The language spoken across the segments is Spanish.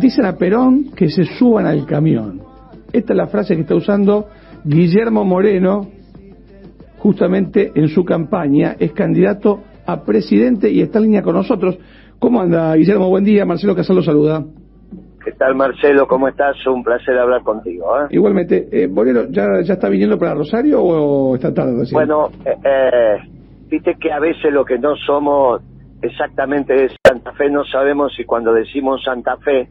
dicen a Perón que se suban al camión. Esta es la frase que está usando Guillermo Moreno, justamente en su campaña, es candidato a presidente y está en línea con nosotros. ¿Cómo anda, Guillermo? Buen día, Marcelo Casal saluda. ¿Qué tal, Marcelo? ¿Cómo estás? Un placer hablar contigo. ¿eh? Igualmente. Eh, Moreno, ¿ya, ¿ya está viniendo para Rosario o está tarde? Bueno, eh, eh, viste que a veces lo que no somos exactamente de Santa Fe, no sabemos si cuando decimos Santa Fe,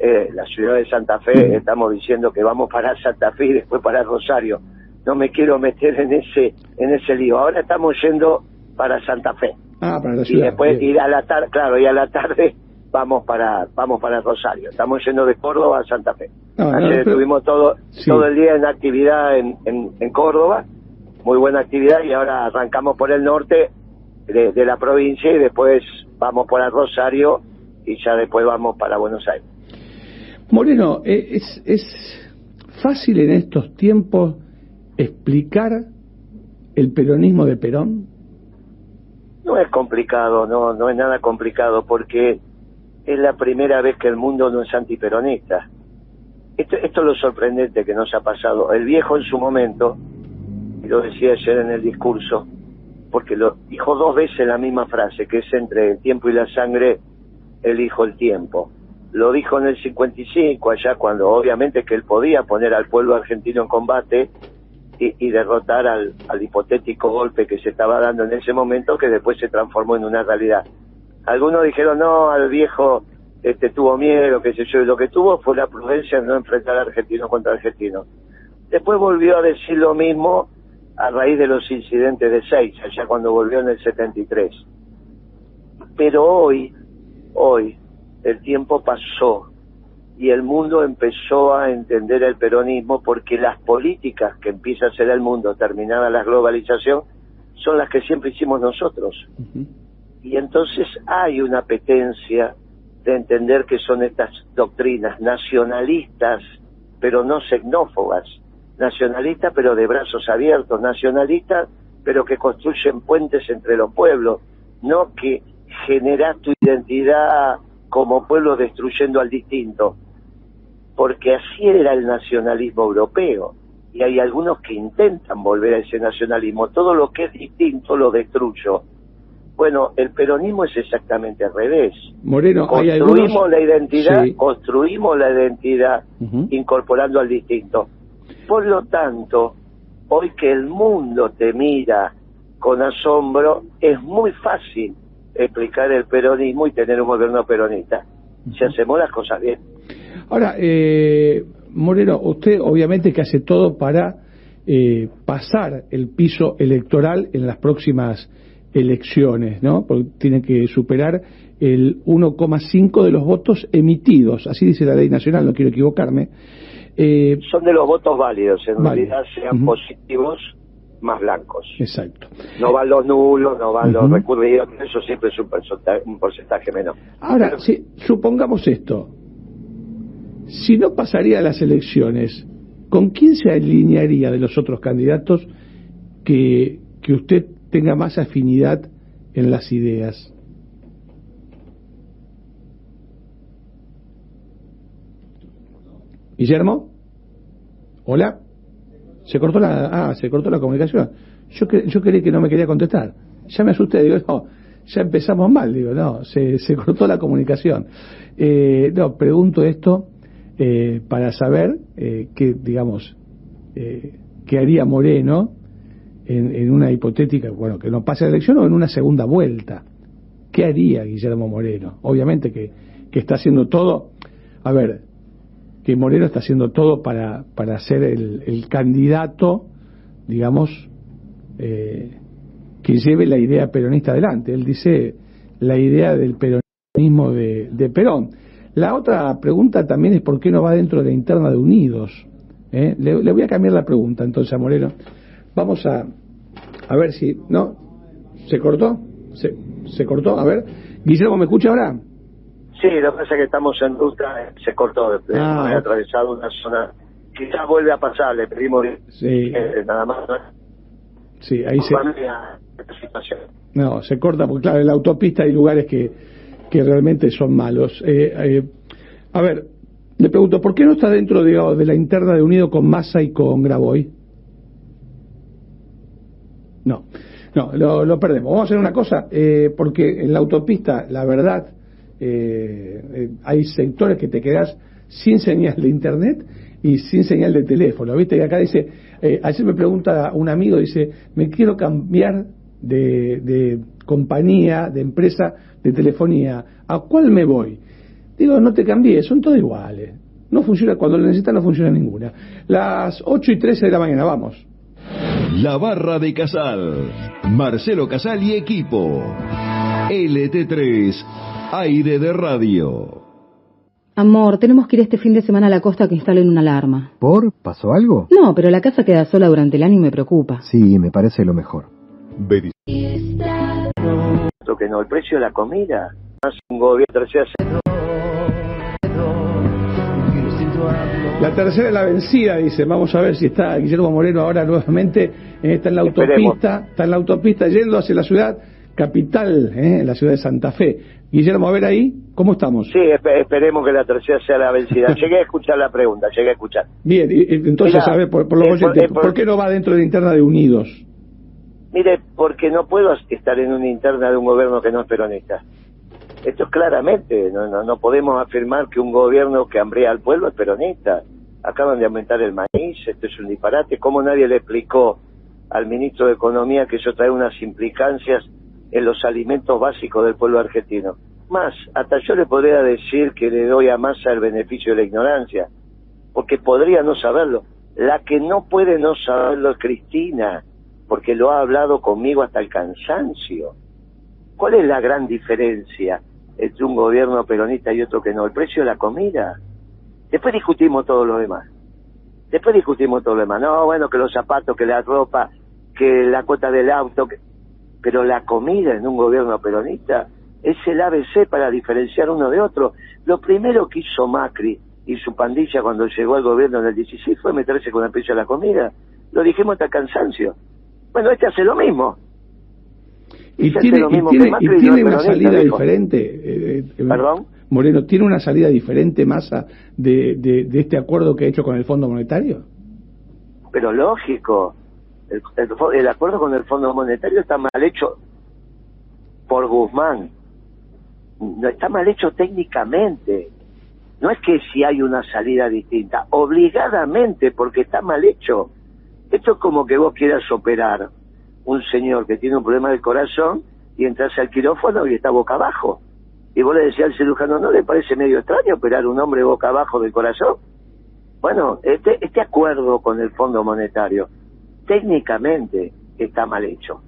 eh, la ciudad de Santa Fe, estamos diciendo que vamos para Santa Fe y después para Rosario. No me quiero meter en ese en ese lío. Ahora estamos yendo para Santa Fe. Ah, para la ciudad. Y después ir a la tarde, claro, y a la tarde vamos para vamos para Rosario. Estamos yendo de Córdoba a Santa Fe. Ayer estuvimos todo todo el día en actividad en, en, en Córdoba, muy buena actividad y ahora arrancamos por el norte de, la provincia y después vamos por el Rosario y ya después vamos para Buenos Aires. Moreno, eh, ¿es, es fácil en estos tiempos explicar el peronismo de Perón? No es complicado, no, no es nada complicado porque es la primera vez que el mundo no es antiperonista. Esto, esto es lo sorprendente que nos ha pasado. El viejo en su momento, y lo decía ayer en el discurso, porque lo dijo dos veces la misma frase, que es entre el tiempo y la sangre, elijo el tiempo. Lo dijo en el 55, allá cuando obviamente que él podía poner al pueblo argentino en combate y, derrotar al, hipotético golpe que se estaba dando en ese momento, que después se transformó en una realidad. Algunos dijeron, no, al viejo este tuvo miedo, qué sé yo, y lo que tuvo fue la prudencia de no enfrentar a argentino contra argentino. Después volvió a decir lo mismo a raíz de los incidentes de Seis, allá cuando volvió en el 73. Pero hoy, hoy, el tiempo pasó y el mundo empezó a entender el peronismo porque las políticas que empieza a hacer el mundo, terminada la globalización, son las que siempre hicimos nosotros. Y entonces hay una apetencia de entender que son estas doctrinas nacionalistas, pero no xenófobas, nacionalistas pero de brazos abiertos, nacionalistas pero que construyen puentes entre los pueblos, no que generas tu identidad como pueblo destruyendo al distinto, porque así era el nacionalismo europeo y hay algunos que intentan volver a ese nacionalismo, todo lo que es distinto lo destruyo. Bueno, el peronismo es exactamente al revés. Moreno, construimos la identidad, construimos la identidad incorporando al distinto. Por lo tanto, hoy que el mundo te mira con asombro, es muy fácil explicar el peronismo y tener un gobierno peronista, si hacemos las cosas bien. Ahora, eh, Moreno, usted obviamente que hace todo para eh, pasar el piso electoral en las próximas elecciones, ¿no? Porque tiene que superar el 1,5 de los votos emitidos, así dice la ley nacional, no quiero equivocarme. Eh, Son de los votos válidos, en realidad sean positivos más blancos. Exacto. No van los nulos, no van los recurridos, eso siempre es un porcentaje, menor. Ahora, si, supongamos esto, si no pasaría las elecciones, ¿con quién se alinearía de los otros candidatos que, que usted tenga más afinidad en las ideas? Guillermo, hola, se cortó la, ah, se cortó la comunicación. Yo yo creí que no me quería contestar. Ya me asusté, digo, no, ya empezamos mal, digo, no, se, se cortó la comunicación. Eh, no, pregunto esto eh, para saber eh, qué, digamos, eh, qué haría Moreno en, en, una hipotética, bueno, que no pase la elección o en una segunda vuelta. ¿Qué haría Guillermo Moreno? Obviamente que, que está haciendo todo. A ver, que Moreno está haciendo todo para, para ser el, candidato, digamos, eh, que lleve la idea peronista adelante. Él dice la idea del peronismo de, de, Perón. La otra pregunta también es por qué no va dentro de la interna de Unidos. ¿Eh? Le, voy a cambiar la pregunta entonces a Moreno. Vamos a, a ver si... ¿No? ¿Se cortó? ¿Se, se cortó? A ver. Guillermo, ¿me escucha ahora? Sí, lo que pasa es que estamos en ruta, se cortó, después, ah, atravesado una zona, quizás vuelve a pasar, le pedimos sí. Eh, nada más. Sí, ahí se... No, se corta porque claro, en la autopista hay lugares que, que realmente son malos. Eh, eh, A ver, le pregunto, ¿por qué no está dentro digamos, de la interna de Unido con Massa y con Graboy? No, no, lo, perdemos. Vamos a hacer una cosa, eh, porque en la autopista, la verdad, eh, eh, hay sectores que te quedas sin señal de internet y sin señal de teléfono. ¿Viste? Y acá dice, eh, ayer me pregunta un amigo, dice, me quiero cambiar de, de compañía, de empresa de telefonía, ¿a cuál me voy? Digo, no te cambies, son todos iguales. No funciona, cuando lo necesitas no funciona ninguna. Las 8 y 13 de la mañana, vamos. La barra de Casal. Marcelo Casal y equipo. LT3, aire de radio. Amor, tenemos que ir este fin de semana a la costa que instalen una alarma. ¿Por? ¿Pasó algo? No, pero la casa queda sola durante el año y me preocupa. Sí, me parece lo mejor. que no, el precio de la comida. un gobierno La tercera es la vencida, dice. Vamos a ver si está Guillermo Moreno ahora nuevamente. está en la autopista, está en la autopista yendo hacia la ciudad capital, ¿eh? la ciudad de Santa Fe. Guillermo, a ver ahí, ¿cómo estamos? Sí, esperemos que la tercera sea la vencida. Llegué a escuchar la pregunta, llegué a escuchar. Bien, entonces, a ver, por, por, lo eh, por, qué no va dentro de la interna de Unidos? Mire, porque no puedo estar en una interna de un gobierno que no es peronista. Esto es claramente, no, no, no podemos afirmar que un gobierno que hambrea al pueblo es peronista. Acaban de aumentar el maíz, esto es un disparate. ¿Cómo nadie le explicó al ministro de Economía que eso trae unas implicancias en los alimentos básicos del pueblo argentino? Más, hasta yo le podría decir que le doy a Massa el beneficio de la ignorancia, porque podría no saberlo. La que no puede no saberlo es Cristina, porque lo ha hablado conmigo hasta el cansancio. ¿Cuál es la gran diferencia entre un gobierno peronista y otro que no, el precio de la comida. Después discutimos todo lo demás. Después discutimos todo lo demás. No, bueno, que los zapatos, que la ropa, que la cuota del auto, pero la comida en un gobierno peronista es el ABC para diferenciar uno de otro. Lo primero que hizo Macri y su pandilla cuando llegó al gobierno en el 16 fue meterse con el precio de la comida. Lo dijimos hasta cansancio. Bueno, este hace lo mismo. Y tiene, una salida diferente. Eh, eh, ¿Perdón? Moreno, ¿tiene una salida diferente, Massa, de, de, este acuerdo que ha hecho con el Fondo Monetario? Pero lógico. El, acuerdo con el Fondo Monetario está mal hecho por Guzmán. No está mal hecho técnicamente. No es que si hay una salida distinta, obligadamente, porque está mal hecho. Esto es como que vos quieras operar un señor que tiene un problema del corazón y entras al quirófano y está boca abajo. Y vos le decías al cirujano, ¿no le parece medio extraño operar un hombre boca abajo del corazón? Bueno, este, este acuerdo con el Fondo Monetario técnicamente está mal hecho.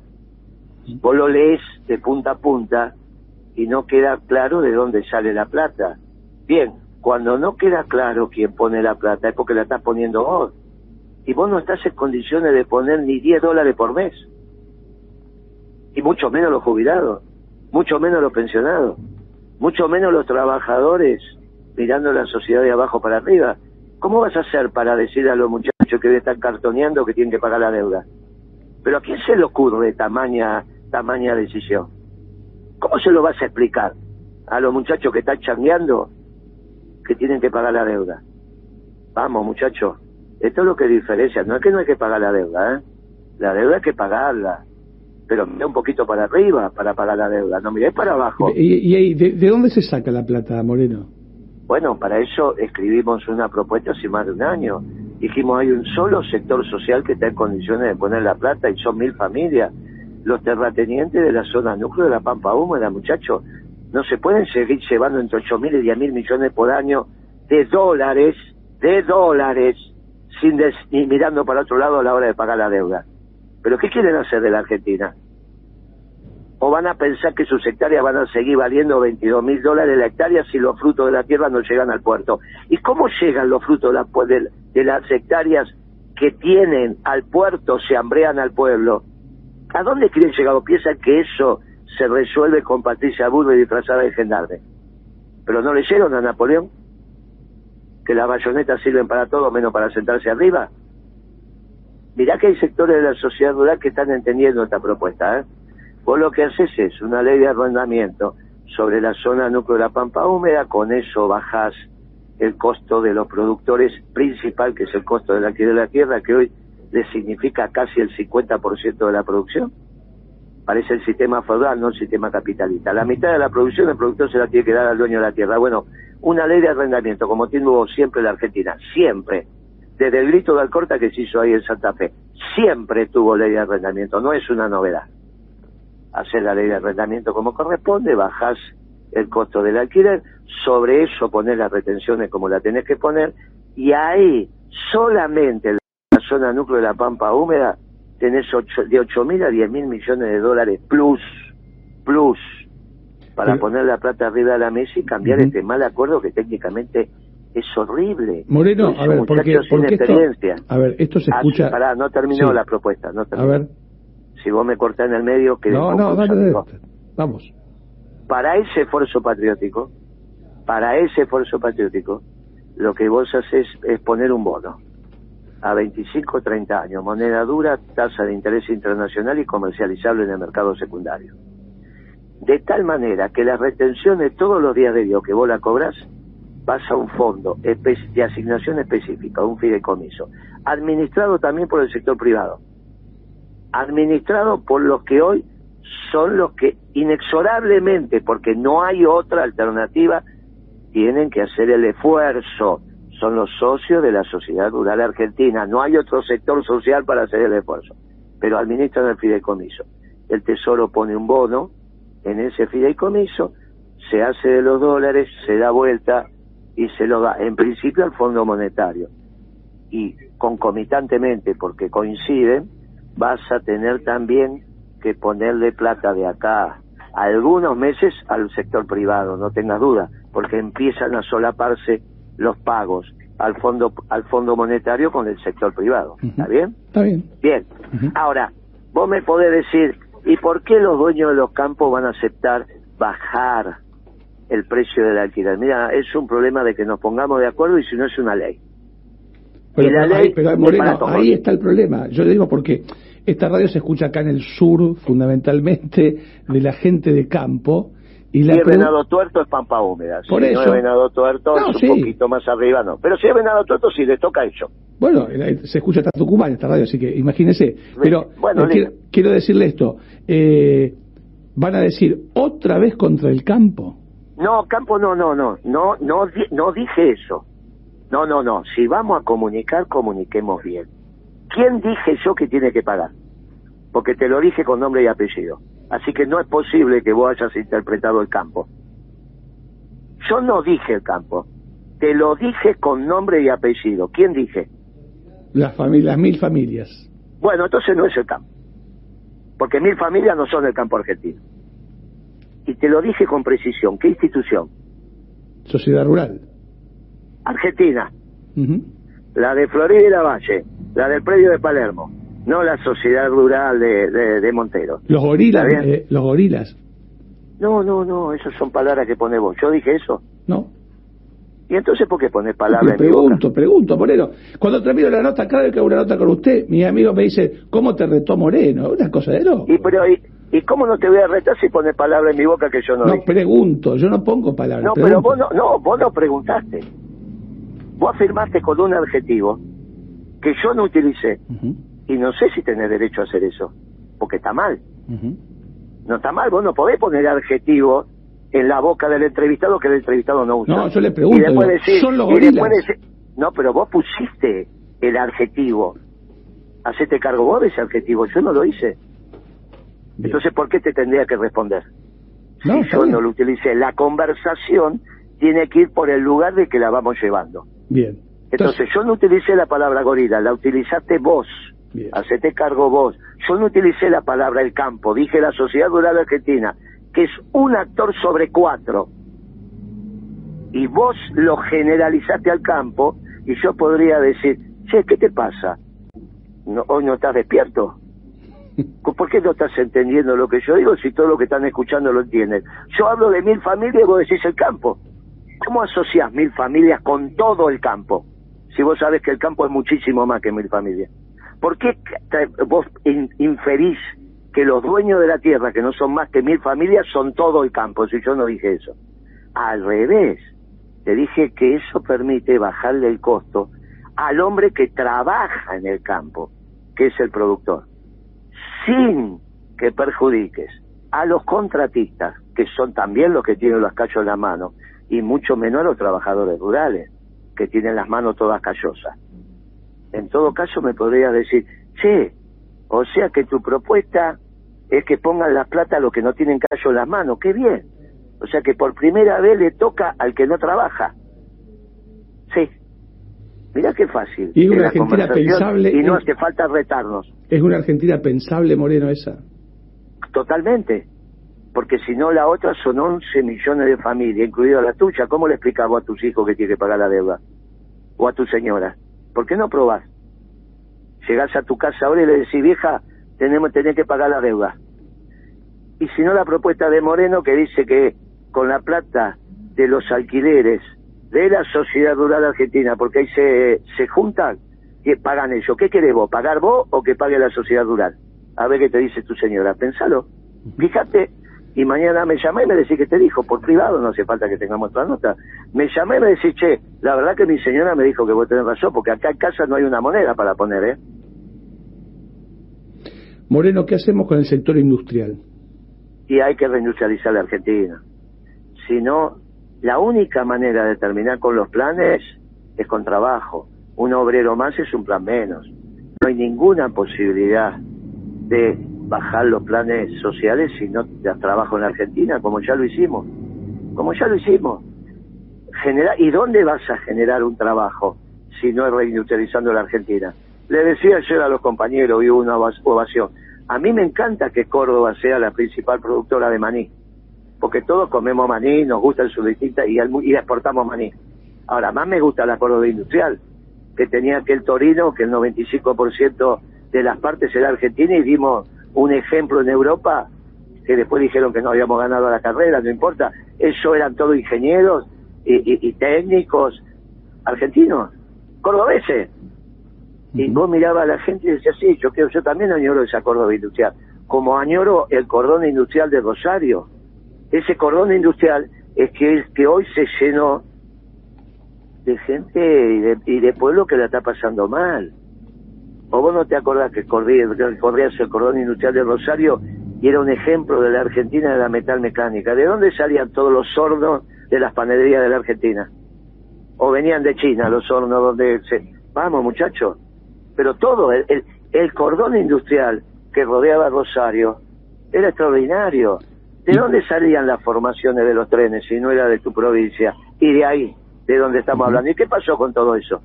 Vos lo lees de punta a punta y no queda claro de dónde sale la plata. Bien, cuando no queda claro quién pone la plata es porque la estás poniendo vos. Y vos no estás en condiciones de poner ni 10 dólares por mes y mucho menos los jubilados, mucho menos los pensionados, mucho menos los trabajadores mirando la sociedad de abajo para arriba. ¿Cómo vas a hacer para decir a los muchachos que están cartoneando que tienen que pagar la deuda? Pero ¿a quién se le ocurre tamaña, tamaña decisión? ¿Cómo se lo vas a explicar a los muchachos que están changueando que tienen que pagar la deuda? Vamos, muchachos, esto es lo que diferencia. No es que no hay que pagar la deuda, ¿eh? La deuda hay que pagarla pero miré un poquito para arriba para pagar la deuda, no miré para abajo. ¿Y, y de, dónde se saca la plata, Moreno? Bueno, para eso escribimos una propuesta hace más de un año. Dijimos, hay un solo sector social que está en condiciones de poner la plata y son mil familias. Los terratenientes de la zona núcleo de la Pampa Húmeda, muchachos, no se pueden seguir llevando entre 8 mil y 10 mil millones por año de dólares, de dólares, sin ni mirando para otro lado a la hora de pagar la deuda. ¿Pero qué quieren hacer de la Argentina? ¿O van a pensar que sus hectáreas van a seguir valiendo 22 mil dólares la hectárea si los frutos de la tierra no llegan al puerto? ¿Y cómo llegan los frutos de, las hectáreas que tienen al puerto, se hambrean al pueblo? ¿A dónde quieren llegar? ¿O piensan que eso se resuelve con Patricia Burbe disfrazada de gendarme? ¿Pero no leyeron a Napoleón? ¿Que las bayonetas sirven para todo menos para sentarse arriba? mirá que hay sectores de la sociedad rural que están entendiendo esta propuesta. ¿eh? Vos lo que haces es una ley de arrendamiento sobre la zona núcleo de la Pampa Húmeda, con eso bajás el costo de los productores principal, que es el costo de la tierra, que hoy les significa casi el 50% de la producción. Parece el sistema feudal, no el sistema capitalista. La mitad de la producción el productor se la tiene que dar al dueño de la tierra. Bueno, una ley de arrendamiento, como tiene siempre la Argentina, siempre, desde el grito de Alcorta que se hizo ahí en Santa Fe, siempre tuvo ley de arrendamiento, no es una novedad. Hacer la ley de arrendamiento como corresponde, bajás el costo del alquiler, sobre eso poner las retenciones como la tenés que poner, y ahí solamente en la zona núcleo de la Pampa Húmeda tenés ocho, de 8 mil a 10 mil millones de dólares plus, plus, para poner la plata arriba de la mesa y cambiar este mal acuerdo que técnicamente es horrible. Moreno, a ver, porque, porque experiencia. a ver, esto se Ah, escucha... pará, no terminó la propuesta, no a ver, Si vos me cortás en el medio, que no, no, dale, vamos. Para ese esfuerzo patriótico, para ese esfuerzo patriótico, lo que vos haces es poner un bono a 25 o 30 años, moneda dura, tasa de interés internacional y comercializable en el mercado secundario. De tal manera que las retenciones todos los días de Dios que vos la cobras, vas a un fondo de asignación específica, un fideicomiso, administrado también por el sector privado, administrado por los que hoy son los que inexorablemente, porque no hay otra alternativa, tienen que hacer el esfuerzo. Son los socios de la sociedad rural argentina. No hay otro sector social para hacer el esfuerzo. Pero administran el fideicomiso. El Tesoro pone un bono en ese fideicomiso, se hace de los dólares, se da vuelta y se lo da, en principio, al Fondo Monetario. Y concomitantemente, porque coinciden, vas a tener también que ponerle plata de acá algunos meses al sector privado, no tengas duda, porque empiezan a solaparse los pagos al fondo al fondo monetario con el sector privado. ¿Está bien? Está bien. Bien. Ahora, vos me podés decir, ¿y por qué los dueños de los campos van a aceptar bajar el precio del alquiler? Mira, es un problema de que nos pongamos de acuerdo y si no es una ley. Pero, Y la pero ley ahí, pero, Moreno, ahí está el problema. Yo le digo porque esta radio se escucha acá en el sur, fundamentalmente, de la gente de campo. Y la si es venado tuerto es pampa húmeda. Por si eso. no es venado tuerto No, es un sí. poquito más arriba, no. Pero si es venado tuerto, sí le toca a ellos. Bueno, eh, se escucha hasta Tucumán esta radio, así que imagínese. Pero Bueno, eh, quiero, quiero decirle esto. eh, van a decir otra vez contra el campo. No, Campo, no, no, no, no, no, no dije eso. No, no, no. Si vamos a comunicar, comuniquemos bien. ¿Quién dije yo que tiene que pagar? Porque te lo dije con nombre y apellido. Así que no es posible que vos hayas interpretado el campo. Yo no dije el campo. Te lo dije con nombre y apellido. ¿Quién dije? Las familias, mil familias. Bueno, entonces no es el campo. Porque mil familias no son del campo argentino. Y te lo dije con precisión. ¿Qué institución? Sociedad rural. Argentina. La de Florida y la Valle. La del predio de Palermo. No la sociedad rural de, de, de Montero. Los gorilas, eh, los gorilas. No, no, no. Esas son palabras que pones vos. Yo dije eso. No. ¿Y entonces por qué pones palabras en mi boca? pregunto, pregunto, Moreno. Cuando termino la nota, cada vez que hago una nota con usted, mis amigos me dicen, ¿cómo te retó Moreno? Una cosa de loco. ¿Y, pero, y, ¿Y cómo no te voy a retar si pones palabras en mi boca que yo no, No, dije? pregunto, yo no pongo palabras. No, pero pregunto. vos no, no, vos no preguntaste. Vos afirmaste con un adjetivo que yo no utilicé. Y no sé si tenés derecho a hacer eso. Porque está mal. No está mal. Vos no podés poner adjetivo en la boca del entrevistado que el entrevistado no usa. No, yo le pregunto, Y después digo, decir, ¿son los y después decir- no, pero vos pusiste el adjetivo. Hacete cargo vos de ese adjetivo. Yo no lo hice. Bien. Entonces, ¿por qué te tendría que responder? No, si yo bien. no lo utilicé. La conversación tiene que ir por el lugar de que la vamos llevando. Bien. Entonces, yo no utilicé la palabra gorila, la utilizaste vos. Bien. Hacete cargo vos. Yo no utilicé la palabra el campo, dije la Sociedad Rural Argentina, que es un actor sobre cuatro. Y vos lo generalizaste al campo, y yo podría decir, che, ¿qué te pasa? No, ¿Hoy no estás despierto? ¿Por qué no estás entendiendo lo que yo digo si todo lo que están escuchando lo entienden? Yo hablo de mil familias y vos decís el campo. ¿Cómo asociás mil familias con todo el campo? Si vos sabés que el campo es muchísimo más que mil familias. ¿Por qué vos in- inferís que los dueños de la tierra, que no son más que mil familias, son todo el campo? Si yo no dije eso. Al revés. Te dije que eso permite bajarle el costo al hombre que trabaja en el campo, que es el productor, sin que perjudiques a los contratistas, que son también los que tienen los cachos en la mano, y mucho menos a los trabajadores rurales, que tienen las manos todas callosas. En todo caso me podría decir, che, o sea que tu propuesta es que pongan la plata a los que no tienen callo en las manos, qué bien. O sea que por primera vez le toca al que no trabaja. Sí. Mirá qué fácil. Y es una Argentina pensable. Y no hace falta retarnos. Es una Argentina pensable, Moreno, esa. Totalmente. Porque si no, la otra son 11 millones de familias, incluida la tuya. ¿Cómo le explicamos a tus hijos que tiene que pagar la deuda? O a tu señora. ¿Por qué no probás? Llegás a tu casa ahora y le decís, vieja, tenemos tener que pagar la deuda. Y si no, la propuesta de Moreno que dice que con la plata de los alquileres de la sociedad rural argentina, porque ahí se, se juntan, que pagan ellos. ¿Qué querés vos? ¿Pagar vos o que pague la sociedad rural? A ver qué te dice tu señora. Pensalo. Fíjate. Y mañana me llamé y me decís que te dijo, por privado, no hace falta que tengamos otra nota. Me llamé y me decís, che, la verdad que mi señora me dijo que vos tenés razón, porque acá en casa no hay una moneda para poner, ¿eh? Moreno, ¿qué hacemos con el sector industrial? Y hay que reindustrializar la Argentina. Si no, la única manera de terminar con los planes es con trabajo. Un obrero más es un plan menos. No hay ninguna posibilidad de bajar los planes sociales si no das trabajo en la Argentina, como ya lo hicimos. Como ya lo hicimos. ¿Y dónde vas a generar un trabajo si no es reindustrializando la Argentina? Le decía ayer a los compañeros, y hubo una ovación, a mí me encanta que Córdoba sea la principal productora de maní, porque todos comemos maní, nos gusta su distinta y, y exportamos maní. Ahora, más me gusta la Córdoba industrial, que tenía aquel Torino, que el 95% de las partes era argentina y dimos un ejemplo en Europa, que después dijeron que no habíamos ganado la carrera, no importa, eso eran todos ingenieros y, técnicos argentinos, cordobeses. Y vos mirabas a la gente y decías, sí, yo, quiero, yo también añoro esa Córdoba industrial, como añoro el cordón industrial de Rosario. Ese cordón industrial es que, que hoy se llenó de gente y de, y de pueblo que la está pasando mal. ¿O vos no te acordás que corrías, el cordón industrial de Rosario y era un ejemplo de la Argentina de la metal mecánica? ¿De dónde salían todos los hornos de las panaderías de la Argentina? ¿O venían de China los hornos donde se... Vamos muchachos, pero todo, el, el, cordón industrial que rodeaba Rosario era extraordinario. ¿De dónde salían las formaciones de los trenes si no era de tu provincia? Y de ahí, de donde estamos hablando. ¿Y qué pasó con todo eso?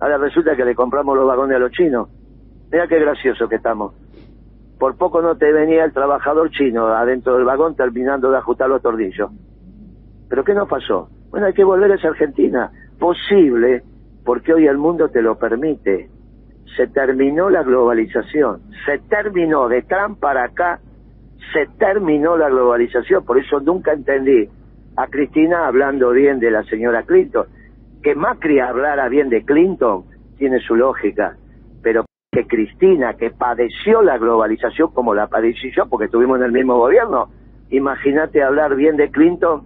Ahora resulta que le compramos los vagones a los chinos. Mira qué gracioso que estamos. Por poco no te venía el trabajador chino adentro del vagón terminando de ajustar los tordillos. ¿Pero qué nos pasó? Bueno, hay que volver a esa Argentina. Posible, porque hoy el mundo te lo permite. Se terminó la globalización. Se terminó de Trump para acá. Se terminó la globalización. Por eso nunca entendí a Cristina hablando bien de la señora Clinton que Macri hablara bien de Clinton tiene su lógica, pero que Cristina, que padeció la globalización como la padecí yo, porque estuvimos en el mismo gobierno, imagínate hablar bien de Clinton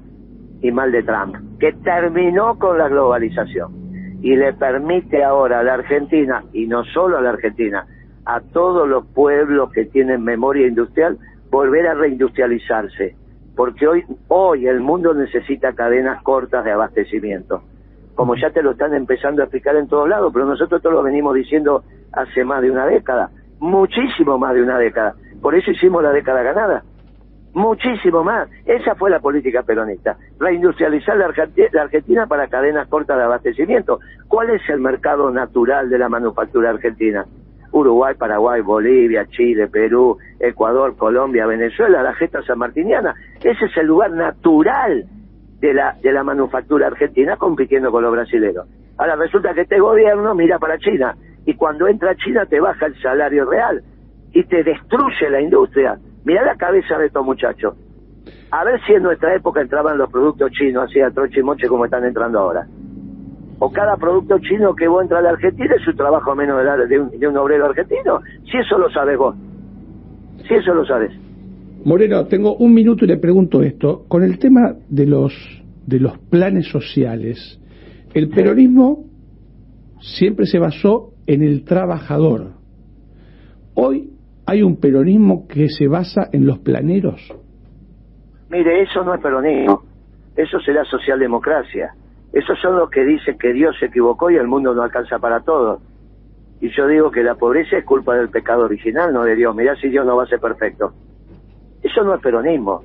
y mal de Trump, que terminó con la globalización y le permite ahora a la Argentina, y no solo a la Argentina, a todos los pueblos que tienen memoria industrial, volver a reindustrializarse, porque hoy, hoy el mundo necesita cadenas cortas de abastecimiento como ya te lo están empezando a explicar en todos lados, pero nosotros esto lo venimos diciendo hace más de una década, muchísimo más de una década. Por eso hicimos la década ganada. Muchísimo más. Esa fue la política peronista. Reindustrializar la Argentina para cadenas cortas de abastecimiento. ¿Cuál es el mercado natural de la manufactura argentina? Uruguay, Paraguay, Bolivia, Chile, Perú, Ecuador, Colombia, Venezuela, la gesta sanmartiniana. Ese es el lugar natural de la, de la manufactura argentina compitiendo con los brasileños. Ahora resulta que este gobierno mira para China y cuando entra China te baja el salario real y te destruye la industria. Mira la cabeza de estos muchachos. A ver si en nuestra época entraban los productos chinos así a troche y moche como están entrando ahora. O cada producto chino que vos entras a la Argentina es un trabajo menos de, un, de un obrero argentino. Si eso lo sabes vos. Si eso lo sabes. Moreno, tengo un minuto y le pregunto esto. Con el tema de los de los planes sociales, el peronismo siempre se basó en el trabajador. Hoy hay un peronismo que se basa en los planeros. Mire, eso no es peronismo, eso será socialdemocracia. Esos son los que dicen que Dios se equivocó y el mundo no alcanza para todos. Y yo digo que la pobreza es culpa del pecado original, no de Dios. Mirá si Dios no va a ser perfecto. Eso no es peronismo.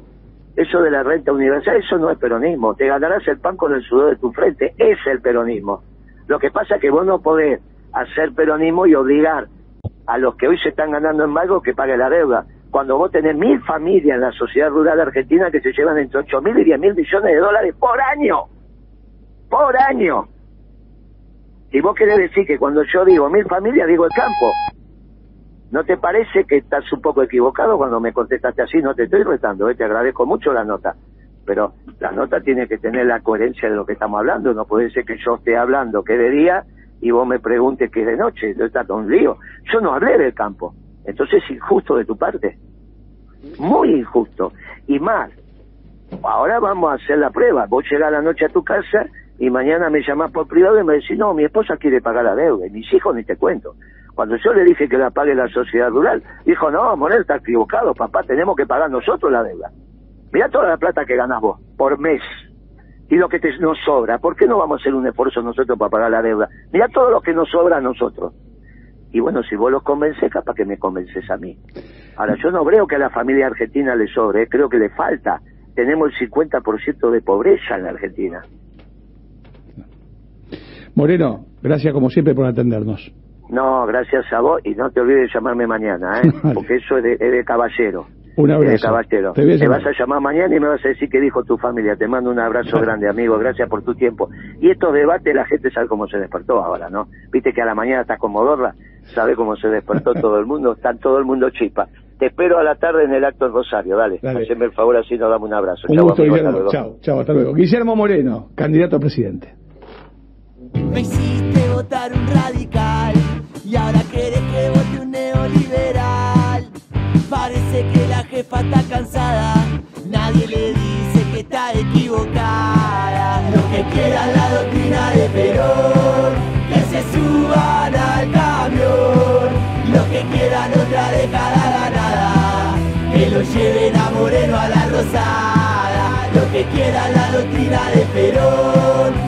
Eso de la renta universal, eso no es peronismo. Te ganarás el pan con el sudor de tu frente. Es el peronismo. Lo que pasa es que vos no podés hacer peronismo y obligar a los que hoy se están ganando en algo que pague la deuda. Cuando vos tenés mil familias en la sociedad rural argentina que se llevan entre ocho mil y diez mil millones de dólares por año. Por año. Y vos querés decir que cuando yo digo mil familias, digo el campo. ¿No te parece que estás un poco equivocado cuando me contestaste así? No te estoy retando, ¿eh? te agradezco mucho la nota. Pero la nota tiene que tener la coherencia de lo que estamos hablando. No puede ser que yo esté hablando que de día y vos me preguntes que de noche. Está todo un lío. Yo no hablé del campo. Entonces es injusto de tu parte. Muy injusto. Y más, ahora vamos a hacer la prueba. Vos llegás la noche a tu casa y mañana me llamás por privado y me decís, no, mi esposa quiere pagar la deuda. Y mis hijos ni te cuento. Cuando yo le dije que la pague la sociedad rural, dijo, no, Morel, está equivocado, papá, tenemos que pagar nosotros la deuda. Mira toda la plata que ganas vos por mes y lo que te, nos sobra. ¿Por qué no vamos a hacer un esfuerzo nosotros para pagar la deuda? Mira todo lo que nos sobra a nosotros. Y bueno, si vos los convences, capaz que me convences a mí. Ahora, yo no creo que a la familia argentina le sobre, eh, creo que le falta. Tenemos el 50% de pobreza en la Argentina. Moreno, gracias como siempre por atendernos. No, gracias a vos y no te olvides de llamarme mañana, ¿eh? porque eso es de, es de caballero. Un Es de abrazo. caballero. Te Te vas a llamar mañana y me vas a decir qué dijo tu familia. Te mando un abrazo grande, amigo. Gracias por tu tiempo. Y estos debates, la gente sabe cómo se despertó ahora, ¿no? Viste que a la mañana estás como Dorla, sabe cómo se despertó todo el mundo, está todo el mundo chispa. Te espero a la tarde en el acto en Rosario, dale. Dale. Haceme el favor así nos damos un abrazo. Un Chau, gusto, amigo, hasta Guillermo. luego. Chao, chao, hasta luego. Guillermo Moreno, candidato a presidente. Me hiciste votar un radical y ahora querés que vote un neoliberal. Parece que la jefa está cansada, nadie le dice que está equivocada. Los que quieran la doctrina de Perón, que se suban al camión. Los que quieran otra década ganada, que lo lleven a Moreno a la Rosada. Los que quieran la doctrina de Perón,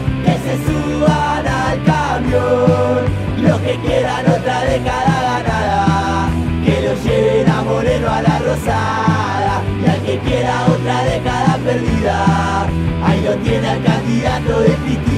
de cada ganada, que lo lleven a Moreno a la Rosada, y al que quiera otra década perdida, ahí lo tiene al candidato de Cristo.